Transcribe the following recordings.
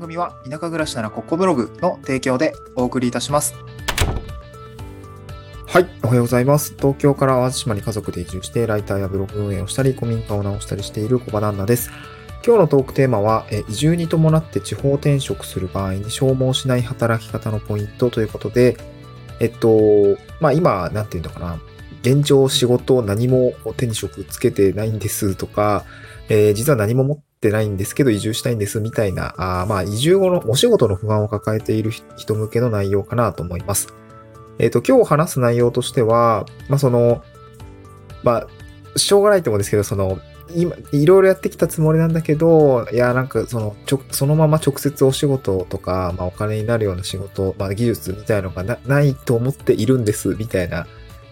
番組は田舎暮らしならここブログの提供でお送りいたします。はい、おはようございます。東京から淡路島に家族で移住して、ライターやブログ運営をしたり、古民家を直したりしている小場旦那です。今日のトークテーマは、移住に伴って地方転職する場合に消耗しない働き方のポイントということで、えっと、まあ今、なんていうのかな、現状仕事何も手に職つけてないんですとか、えー、実は何も持ってないんですけど移住したいんですみたいな、あまあ移住後のお仕事の不安を抱えている人向けの内容かなと思います。えっ、ー、と、今日話す内容としては、まあ、その、まあ、しょうがないと思うんですけど、その、いろいろやってきたつもりなんだけど、いや、なんか、その、ちょ、そのまま直接お仕事とか、まあ、お金になるような仕事、まあ、技術みたいのがないと思っているんです、みたいな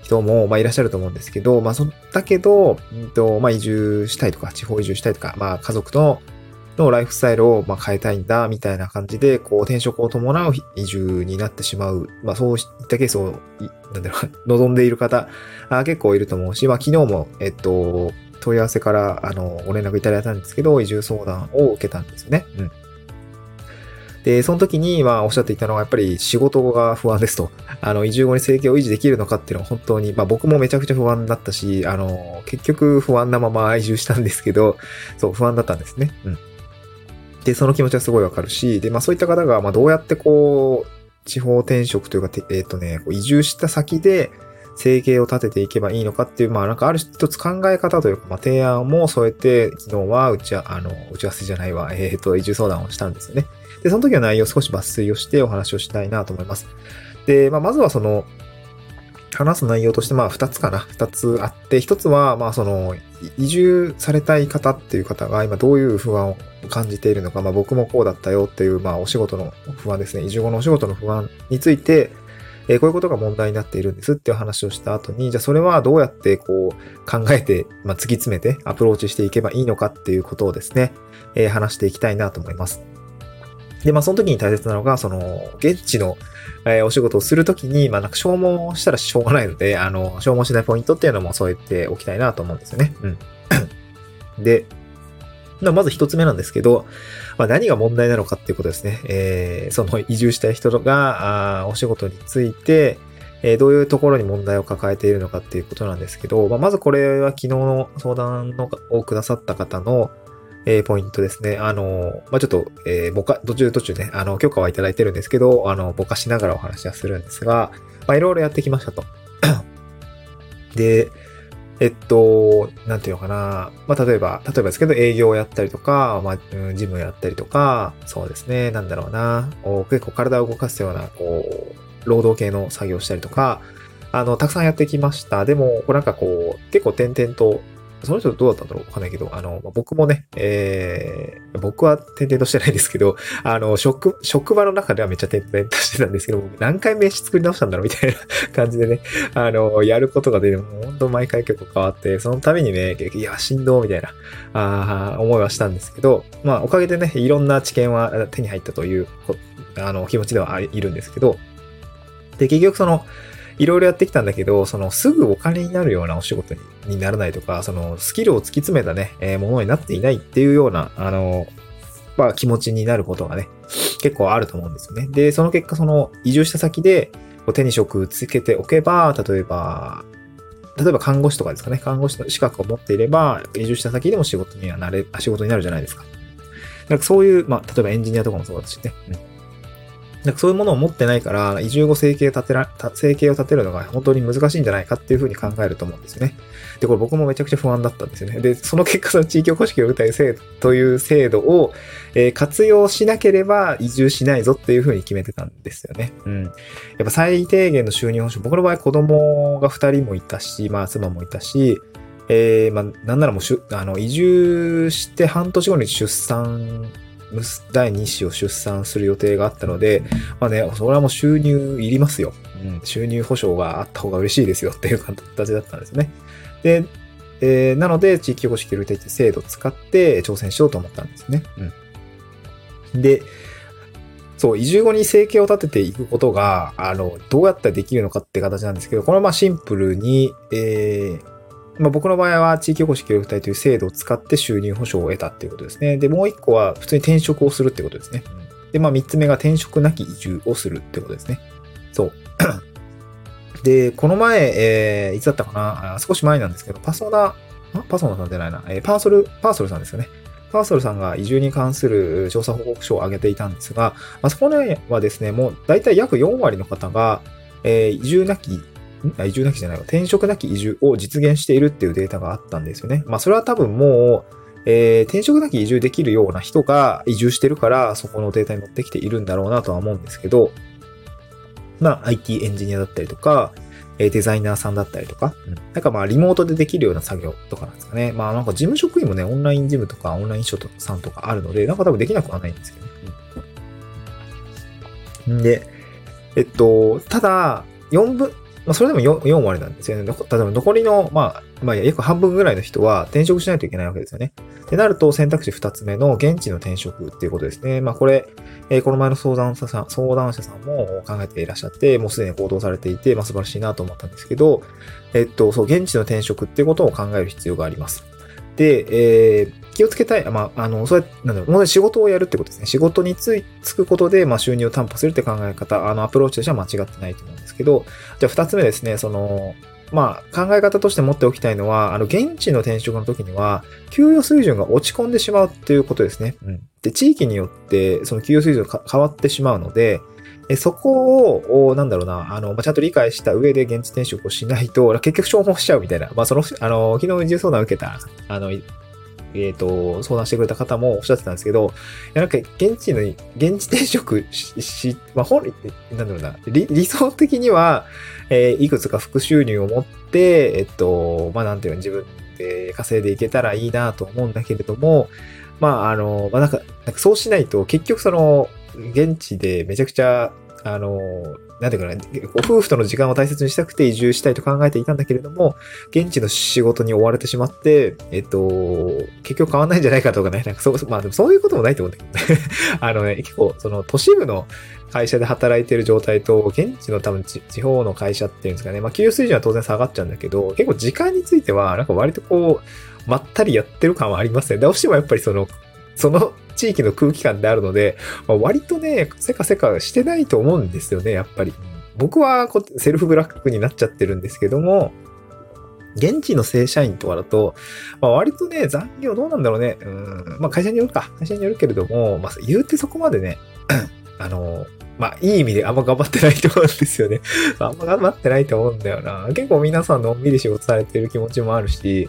人も、まあ、いらっしゃると思うんですけど、まあ、そ、だけど、うんと、まあ、移住したいとか、地方移住したいとか、まあ、家族とのライフスタイルをまあ変えたいんだ、みたいな感じで、こう、転職を伴う移住になってしまう。まあ、そういったケースを、なんだろう、望んでいる方、あ結構いると思うし、まあ、昨日も、えっと、問い合わせから、あの、ご連絡いただいたんですけど、移住相談を受けたんですよね。うん。で、その時に、まあ、おっしゃっていたのは、やっぱり仕事が不安ですと。あの、移住後に生計を維持できるのかっていうのは本当に、まあ僕もめちゃくちゃ不安だったし、あの、結局不安なまま移住したんですけど、そう、不安だったんですね。うん。で、その気持ちはすごいわかるし、で、まあそういった方が、まあどうやってこう、地方転職というか、えっ、ー、とね、移住した先で生計を立てていけばいいのかっていう、まあなんかある一つ考え方というか、まあ提案も添えて、昨日は打ちはあの、打ち合わせじゃないわ、えっ、ー、と、移住相談をしたんですよね。で、その時は内容を少し抜粋をしてお話をしたいなと思います。で、まあまずはその、話す内容として、まあ、二つかな。二つあって、一つは、まあ、その、移住されたい方っていう方が今どういう不安を感じているのか、まあ、僕もこうだったよっていう、まあ、お仕事の不安ですね。移住後のお仕事の不安について、えー、こういうことが問題になっているんですっていう話をした後に、じゃあそれはどうやってこう考えて、まあ、突き詰めてアプローチしていけばいいのかっていうことをですね、えー、話していきたいなと思います。で、まあ、その時に大切なのが、その、現地の、えー、お仕事をするときに、まあ、なんか消耗したらしょうがないので、あの、消耗しないポイントっていうのも添えておきたいなと思うんですよね。うん。で、まず一つ目なんですけど、まあ、何が問題なのかっていうことですね。えー、その移住したい人が、あお仕事について、えー、どういうところに問題を抱えているのかっていうことなんですけど、まあ、まずこれは昨日の相談のをくださった方の、えー、ポイントですね。あの、まあ、ちょっと、えー、ぼか、途中途中ね、あの、許可はいただいてるんですけど、あの、ぼかしながらお話はするんですが、まあ、いろいろやってきましたと。で、えっと、なんていうのかな。まあ、例えば、例えばですけど、営業をやったりとか、まあ、ジムをやったりとか、そうですね、なんだろうな。結構体を動かすような、こう、労働系の作業をしたりとか、あの、たくさんやってきました。でも、こうなんかこう、結構点々とその人どうだったんだろうわかんないけど、あの、僕もね、えー、僕は転々としてないですけど、あの、職、職場の中ではめっちゃ転々としてたんですけど、何回名刺作り直したんだろうみたいな感じでね、あの、やることが出て、もう本当毎回結構変わって、その度にね、いや、振動みたいな、あ思いはしたんですけど、まあ、おかげでね、いろんな知見は手に入ったという、あの、気持ちではいるんですけど、で、結局その、いろいろやってきたんだけど、そのすぐお金になるようなお仕事にならないとか、そのスキルを突き詰めたね、えー、ものになっていないっていうような、あの、まあ気持ちになることがね、結構あると思うんですよね。で、その結果、その移住した先で、手に職つけておけば、例えば、例えば看護師とかですかね、看護師の資格を持っていれば、移住した先でも仕事にはなれ、仕事になるじゃないですか。なんかそういう、まあ、例えばエンジニアとかもそうだしね。うんなんかそういうものを持ってないから、移住後生計立てら、生計を立てるのが本当に難しいんじゃないかっていうふうに考えると思うんですよね。で、これ僕もめちゃくちゃ不安だったんですよね。で、その結果、その地域おこし協力隊制度という制度を、えー、活用しなければ移住しないぞっていうふうに決めてたんですよね。うん。やっぱ最低限の収入保障、僕の場合子供が2人もいたし、まあ妻もいたし、えー、まあ、なんならもう、あの、移住して半年後に出産第2子を出産する予定があったので、まあね、それはもう収入いりますよ。うん、収入保障があった方が嬉しいですよっていう形だったんですね。で、えー、なので、地域おこし協力隊制度を使って挑戦しようと思ったんですね。うん。で、そう、移住後に生計を立てていくことが、あの、どうやったらできるのかって形なんですけど、これはまあシンプルに、えー、まあ、僕の場合は地域おこし協力隊という制度を使って収入保障を得たっていうことですね。で、もう一個は普通に転職をするってことですね。で、まあ3つ目が転職なき移住をするってことですね。そう。で、この前、えー、いつだったかな？あ少し前なんですけど、パソナ、パソナさんじゃないな、えー、パーソル、パーソルさんですよね。パーソルさんが移住に関する調査報告書を上げていたんですが、まあ、そこではですね、もう大体約4割の方が、えー、移住なき移住なきじゃないわ、転職なき移住を実現しているっていうデータがあったんですよね。まあそれは多分もう、えー、転職なき移住できるような人が移住してるから、そこのデータに持ってきているんだろうなとは思うんですけど、まあ IT エンジニアだったりとか、デザイナーさんだったりとか、うん、なんかまあリモートでできるような作業とかなんですかね。まあなんか事務職員もね、オンライン事務とかオンライン書さんとかあるので、なんか多分できなくはないんですけどね。うん、で、えっと、ただ、4分、まあ、それでも 4, 4割なんですよね。例えば残りの、まあ、まあ、約半分ぐらいの人は転職しないといけないわけですよね。ってなると選択肢2つ目の現地の転職っていうことですね。まあ、これ、えー、この前の相談者さん、相談者さんも考えていらっしゃって、もうすでに行動されていて、まあ、素晴らしいなと思ったんですけど、えっと、そう、現地の転職っていうことを考える必要があります。で、えー、気をつけたい、まあ、あの、そうやって、なんだろう、仕事をやるってことですね。仕事につい、つくことで、まあ、収入を担保するって考え方、あの、アプローチとしては間違ってないと思うんですけど、じゃあ二つ目ですね、その、まあ、考え方として持っておきたいのは、あの、現地の転職の時には、給与水準が落ち込んでしまうっていうことですね。うん。で、地域によって、その給与水準が変わってしまうので、そこを、なんだろうな、あの、ちゃんと理解した上で現地転職をしないと、結局消耗しちゃうみたいな。まあ、その、あの、昨日移住相談を受けた、あの、えっ、ー、と、相談してくれた方もおっしゃってたんですけど、いやなんか現地の、現地転職し、まあ、本、なんだろうな、理理想的には、えー、いくつか副収入を持って、えっと、まあ、なんていうの、自分で稼いでいけたらいいなと思うんだけれども、まあ、あの、まあ、なんか、なんかそうしないと、結局その、現地でめちゃくちゃ、あの、なんていうかな、夫婦との時間を大切にしたくて移住したいと考えていたんだけれども、現地の仕事に追われてしまって、えっと、結局変わんないんじゃないかとかね、なんかそう、まあでもそういうこともないと思うんだけどね。あのね、結構、その都市部の会社で働いてる状態と、現地の多分地方の会社っていうんですかね、まあ給与水準は当然下がっちゃうんだけど、結構時間については、なんか割とこう、まったりやってる感はありますね。どうしてもやっぱりその、その地域の空気感であるので、まあ、割とね、せかせかしてないと思うんですよね、やっぱり。僕はセルフブラックになっちゃってるんですけども、現地の正社員とかだと、まあ、割とね、残業どうなんだろうね。うん、まあ会社によるか。会社によるけれども、まあ言うてそこまでね、あの、まあいい意味であんま頑張ってないと思うんですよね。あんま頑張ってないと思うんだよな。結構皆さんのんびり仕事されてる気持ちもあるし、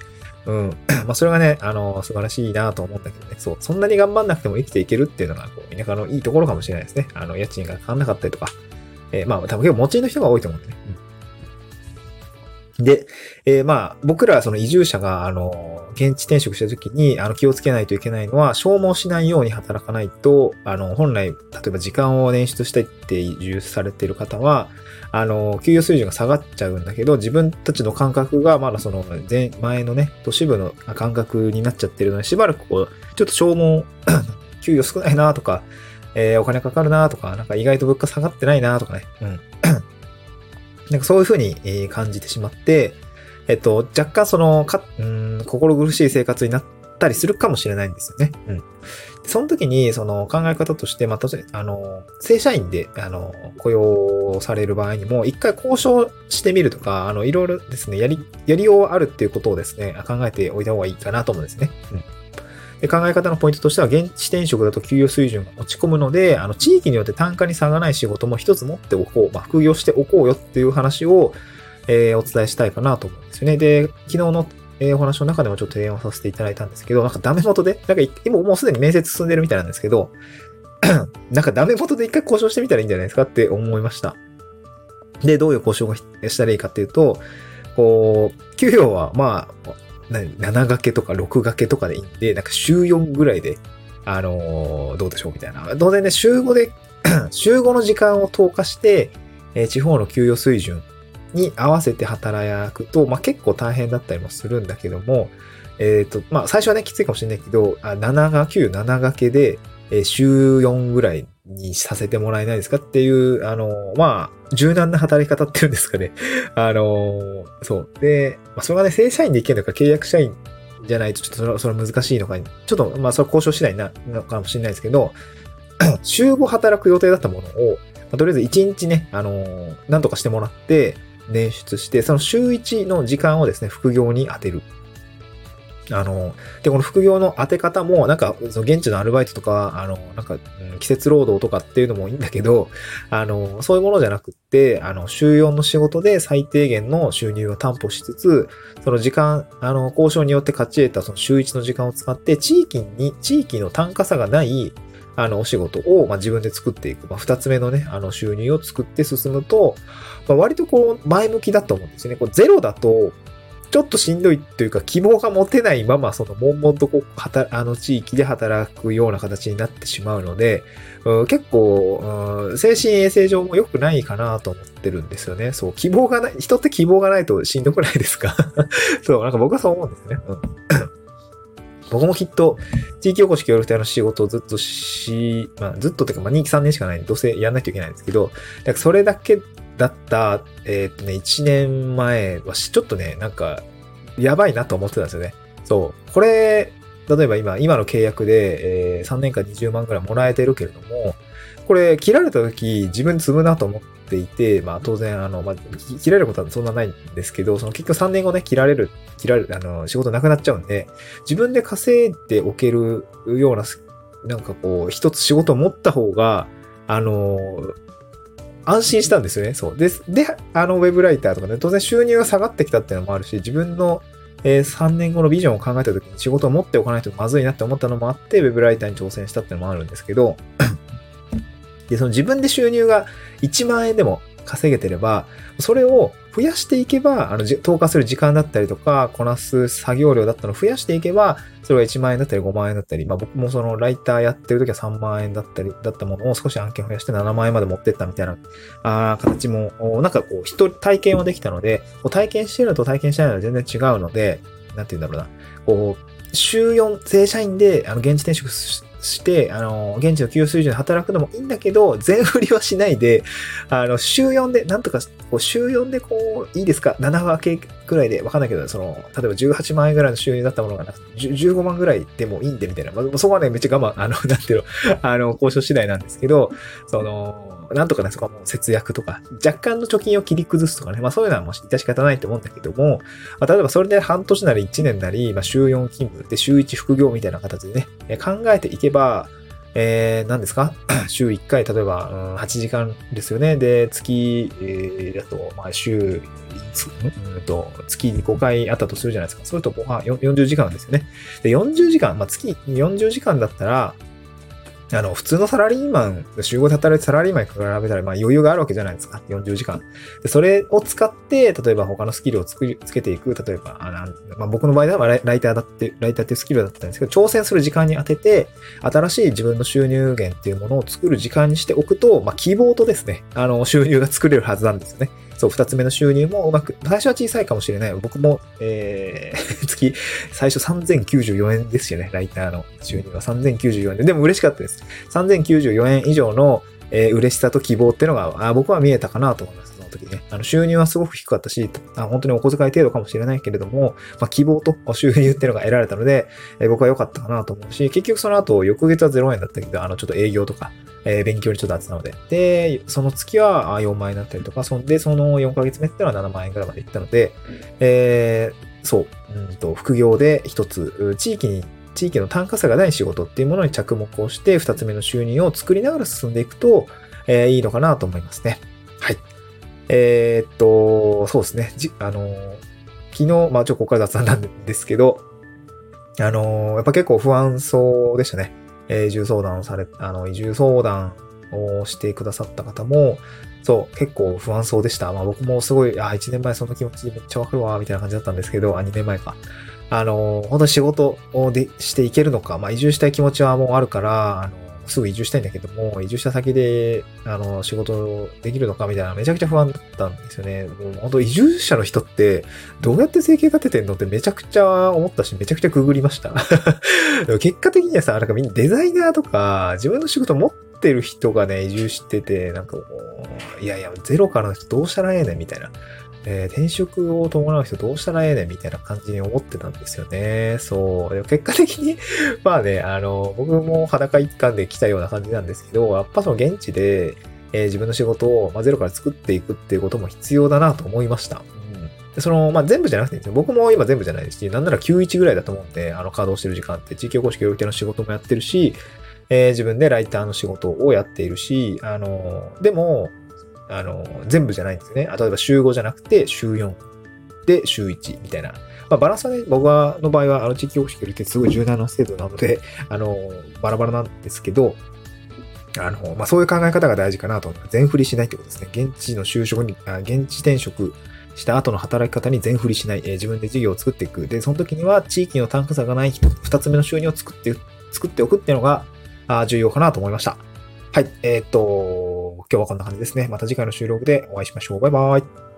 うん。まあ、それがね、あの、素晴らしいなと思うんだけどね。そう。そんなに頑張んなくても生きていけるっていうのが、こう、田舎のいいところかもしれないですね。あの、家賃がかかんなかったりとか。えー、まあ、多分結構持ちの人が多いと思うんでね。うん、で、えー、まあ、僕らその移住者が、あの、現地転職した時に、あの、気をつけないといけないのは、消耗しないように働かないと、あの、本来、例えば時間を捻出したいって移住されている方は、あの、給与水準が下がっちゃうんだけど、自分たちの感覚がまだその前、前のね、都市部の感覚になっちゃってるので、しばらくこう、ちょっと消耗、給与少ないなとか、えー、お金かかるなとか、なんか意外と物価下がってないなとかね、うん。なんかそういうふうに感じてしまって、えっと、若干その、か、うん、心苦しい生活になってたりするかもしれないんですよね。うん。その時に、その考え方として、また、あの、正社員で、あの、雇用される場合にも、一回交渉してみるとか、あの、いろいろですね、やり、やりようあるっていうことをですね、考えておいた方がいいかなと思うんですね。うん。で考え方のポイントとしては、現地転職だと給与水準が落ち込むので、あの、地域によって単価に差がない仕事も一つ持っておこう、まあ、副業しておこうよっていう話を、えー、お伝えしたいかなと思うんですよね。で、昨日のえー、お話の中でもちょっと提案をさせていただいたんですけど、なんかダメ元で、なんか今もうすでに面接進んでるみたいなんですけど、なんかダメ元で一回交渉してみたらいいんじゃないですかって思いました。で、どういう交渉がしたらいいかっていうと、こう、給与はまあ、7掛けとか6掛けとかでいいんで、なんか週4ぐらいで、あのー、どうでしょうみたいな。当然ね、週5で 週5の時間を投下して、えー、地方の給与水準に合わせて働くと、まあ、結構大変だったりもするんだけども、えっ、ー、と、まあ、最初はね、きついかもしれないけど、あ7が9、7掛けで、週4ぐらいにさせてもらえないですかっていう、あの、まあ、柔軟な働き方っていうんですかね。あの、そう。で、まあ、それがね、正社員でいけるのか契約社員じゃないと、ちょっとそれは難しいのか、ちょっと、まあ、それ交渉次第なのかもしれないですけど、週5働く予定だったものを、まあ、とりあえず1日ね、あの、なんとかしてもらって、捻出して、その週1の時間をですね、副業に当てる。あの、で、この副業の当て方も、なんか、その現地のアルバイトとか、あの、なんか、季節労働とかっていうのもいいんだけど、あの、そういうものじゃなくって、あの、週4の仕事で最低限の収入を担保しつつ、その時間、あの、交渉によって勝ち得たその週1の時間を使って、地域に、地域の単価差がない、あの、お仕事を、ま、自分で作っていく。まあ、二つ目のね、あの、収入を作って進むと、まあ、割とこう、前向きだと思うんですよね。こうゼロだと、ちょっとしんどいというか、希望が持てないまま、その、悶々とこう、あの地域で働くような形になってしまうので、う、結構、う、精神衛生上も良くないかなと思ってるんですよね。そう、希望がない、人って希望がないとしんどくないですか？そう、なんか僕はそう思うんですね。うん。僕もきっと、地域おこし協力隊の仕事をずっとし、まあ、ずっとというか、まあ、2期3年しかないんで、どうせやんなきゃいけないんですけど、だそれだけだった、えー、っとね、1年前はちょっとね、なんか、やばいなと思ってたんですよね。そう。これ、例えば今、今の契約で、えー、3年間20万くらいもらえてるけれども、これ、切られた時、自分積むなと思っていて、まあ当然、あの、まあ、切られることはそんなないんですけど、その結局3年後ね、切られる、切られる、あの、仕事なくなっちゃうんで、自分で稼いでおけるような、なんかこう、一つ仕事を持った方が、あの、安心したんですよね。そう。で、で、あの、ウェブライターとかね、当然収入が下がってきたっていうのもあるし、自分の、えー、3年後のビジョンを考えた時に仕事を持っておかないとまずいなって思ったのもあって、ウェブライターに挑戦したっていうのもあるんですけど、で、その自分で収入が1万円でも稼げてれば、それを増やしていけば、あの、投下する時間だったりとか、こなす作業量だったのを増やしていけば、それが1万円だったり5万円だったり、まあ僕もそのライターやってる時は3万円だったり、だったものを少し案件増やして7万円まで持ってったみたいな、あ形も、なんかこう、人、体験はできたので、体験してるのと体験しないのは全然違うので、なんて言うんだろうな。こう、週4正社員で、あの、現地転職しして、あの、現地の給与水準で働くのもいいんだけど、全振りはしないで、あの、週4で、なんとか、週4でこう、いいですか ?7 分けくらいで、わかんないけど、その、例えば18万円ぐらいの収入だったものがな、15万ぐらいでもいいんで、みたいな。まあ、そこはね、めっちゃ我慢、あの、なんていうの、あの、交渉次第なんですけど、その、なんとかね、そこはもう節約とか、若干の貯金を切り崩すとかね、まあそういうのはもう致し方ないと思うんだけども、まあ、例えばそれで半年なり1年なり、まあ週4勤務で週1副業みたいな形でね、考えていけば、えー、何ですか？週1回、例えば、うん、8時間ですよね。で、月、えー、だと、まあ、週、うんと、月に5回あったとするじゃないですか。それと、40時間ですよね。で、40時間、まあ、月40時間だったら、あの、普通のサラリーマン、週5で働いてサラリーマンに比べたら、まあ余裕があるわけじゃないですか。40時間。でそれを使って、例えば他のスキルをつくつけていく。例えば、あのまあ、僕の場合ではライターだって、ライターっていうスキルだったんですけど、挑戦する時間に当てて、新しい自分の収入源っていうものを作る時間にしておくと、まあ、希望とですね、あの、収入が作れるはずなんですよね。そう、二つ目の収入もうまく、最初は小さいかもしれない。僕も、えー、月、最初3094円ですよね、ライターの収入は3094円で。でも嬉しかったです。3094円以上の、えー、嬉しさと希望っていうのが、あ僕は見えたかなと思います。の時ね。あの、収入はすごく低かったし、あ本当にお小遣い程度かもしれないけれども、まあ、希望と収入っていうのが得られたので、え、僕は良かったかなと思うし、結局その後、翌月は0円だったけど、あの、ちょっと営業とか、えー、勉強にちょっとあってたので。で、その月は4万円だったりとか、そんで、その4ヶ月目っていうのは7万円ぐらいまでいったので、えー、そう、うんと、副業で一つ、地域に、地域の単価差がない仕事っていうものに着目をして、二つ目の収入を作りながら進んでいくと、えー、いいのかなと思いますね。はい。えー、っと、そうですね。じ、あの、昨日、まあちょっとここから雑談なんですけど、あの、やっぱ結構不安そうでしたね。え、移住相談をされ、あの、移住相談をしてくださった方も、そう、結構不安そうでした。まあ僕もすごい、あ、1年前その気持ちめっちゃわかるわ、みたいな感じだったんですけど、あ、2年前か。あの、本当に仕事をでしていけるのか、まあ移住したい気持ちはもうあるから、あの、すぐ移住したいんだけども、移住した先で、あの、仕事できるのかみたいな、めちゃくちゃ不安だったんですよね。もう本当移住者の人って、どうやって生計立ててんのってめちゃくちゃ思ったし、めちゃくちゃくぐりました。結果的にはさ、なんかみんなデザイナーとか、自分の仕事持ってる人がね、移住してて、なんかもう、いやいや、ゼロからの人どうしたらええねんみたいな。えー、転職を伴う人どうしたらええねんみたいな感じに思ってたんですよね。そう。でも結果的に まあね、あの、僕も裸一貫で来たような感じなんですけど、やっぱその現地で、えー、自分の仕事を、まあ、ゼロから作っていくっていうことも必要だなと思いました。でその、まあ、全部じゃなくてですよ。僕も今全部じゃないですし、なんなら91ぐらいだと思うんで、あの、稼働してる時間って地域おこし協力隊の仕事もやってるし、えー、自分でライターの仕事をやっているし、あの、でも、あの、全部じゃないんですよね。例えば週5じゃなくて週4で週1みたいな。まあ、バランスはね、僕はの場合は、あの、地域保守ってすごい柔軟な制度なので、あの、バラバラなんですけど、あの、まあ、そういう考え方が大事かなと。全振りしないってことですね。現地の就職に、あ現地転職した後の働き方に全振りしない、えー、自分で事業を作っていく。で、その時には地域の単価差がない人二つ目の収入を作って、作っておくっていうのが、あ重要かなと思いました。はい。えー、っと、今日はこんな感じですね。また次回の収録でお会いしましょう。バイバイ。